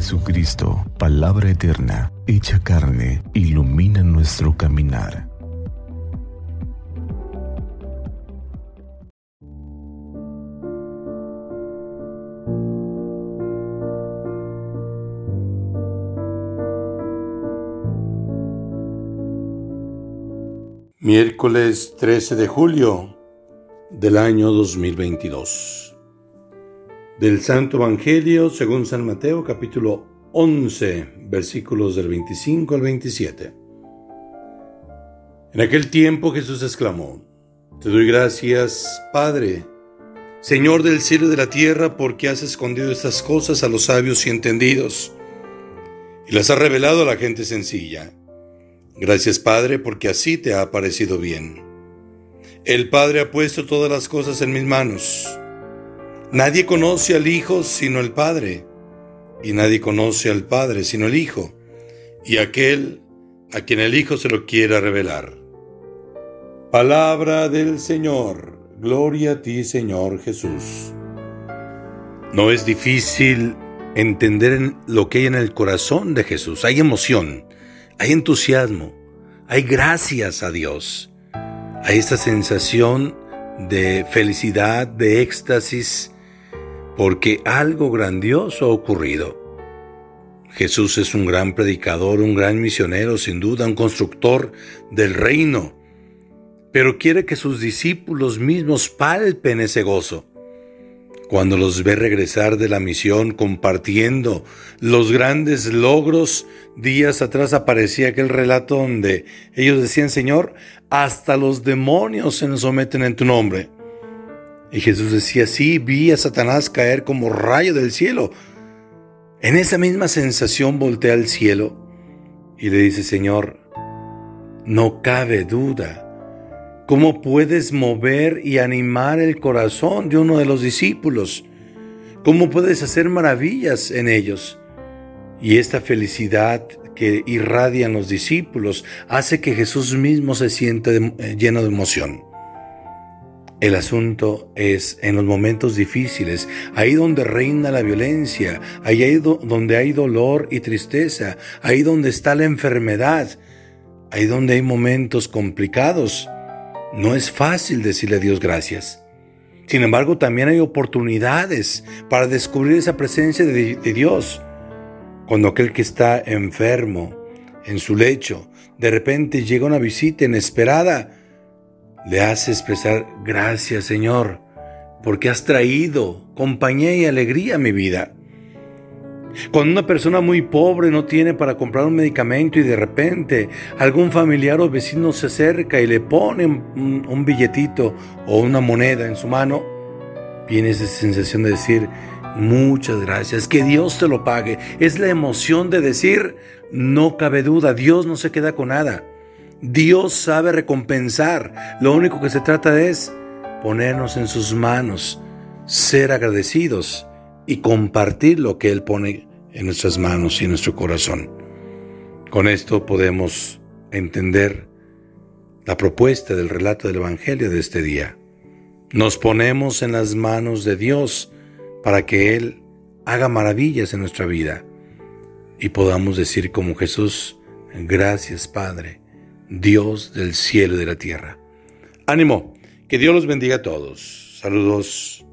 Jesucristo, palabra eterna, hecha carne, ilumina nuestro caminar. Miércoles 13 de julio del año 2022. Del Santo Evangelio según San Mateo capítulo 11 versículos del 25 al 27. En aquel tiempo Jesús exclamó, Te doy gracias, Padre, Señor del cielo y de la tierra, porque has escondido estas cosas a los sabios y entendidos y las has revelado a la gente sencilla. Gracias Padre, porque así te ha parecido bien. El Padre ha puesto todas las cosas en mis manos. Nadie conoce al Hijo sino el Padre, y nadie conoce al Padre sino el Hijo, y aquel a quien el Hijo se lo quiera revelar. Palabra del Señor. Gloria a ti, Señor Jesús. No es difícil entender lo que hay en el corazón de Jesús. Hay emoción hay entusiasmo, hay gracias a Dios, hay esta sensación de felicidad, de éxtasis, porque algo grandioso ha ocurrido. Jesús es un gran predicador, un gran misionero, sin duda, un constructor del reino, pero quiere que sus discípulos mismos palpen ese gozo cuando los ve regresar de la misión compartiendo los grandes logros, días atrás aparecía aquel relato donde ellos decían, Señor, hasta los demonios se nos someten en tu nombre. Y Jesús decía, sí, vi a Satanás caer como rayo del cielo. En esa misma sensación voltea al cielo y le dice, Señor, no cabe duda ¿Cómo puedes mover y animar el corazón de uno de los discípulos? ¿Cómo puedes hacer maravillas en ellos? Y esta felicidad que irradian los discípulos hace que Jesús mismo se sienta eh, lleno de emoción. El asunto es en los momentos difíciles, ahí donde reina la violencia, ahí donde hay dolor y tristeza, ahí donde está la enfermedad, ahí donde hay momentos complicados no es fácil decirle a Dios gracias. Sin embargo, también hay oportunidades para descubrir esa presencia de, Dios. Cuando aquel que está enfermo, en su lecho, de repente llega una visita inesperada, le hace expresar gracias Señor, porque has traído compañía y alegría a mi vida. Cuando una persona muy pobre no tiene para comprar un medicamento y de repente algún familiar o vecino se acerca y le pone un, billetito o una moneda en su mano, viene esa sensación de decir, muchas gracias, que Dios te lo pague. Es la emoción de decir, no cabe duda, Dios no se queda con nada. Dios sabe recompensar. Lo único que se trata es ponernos en sus manos, ser agradecidos y compartir lo que Él pone en nuestras manos y en nuestro corazón. Con esto podemos entender la propuesta del relato del Evangelio de este día. Nos ponemos en las manos de Dios para que Él haga maravillas en nuestra vida y podamos decir como Jesús, gracias Padre, Dios del cielo y de la tierra. Ánimo, que Dios los bendiga a todos. Saludos.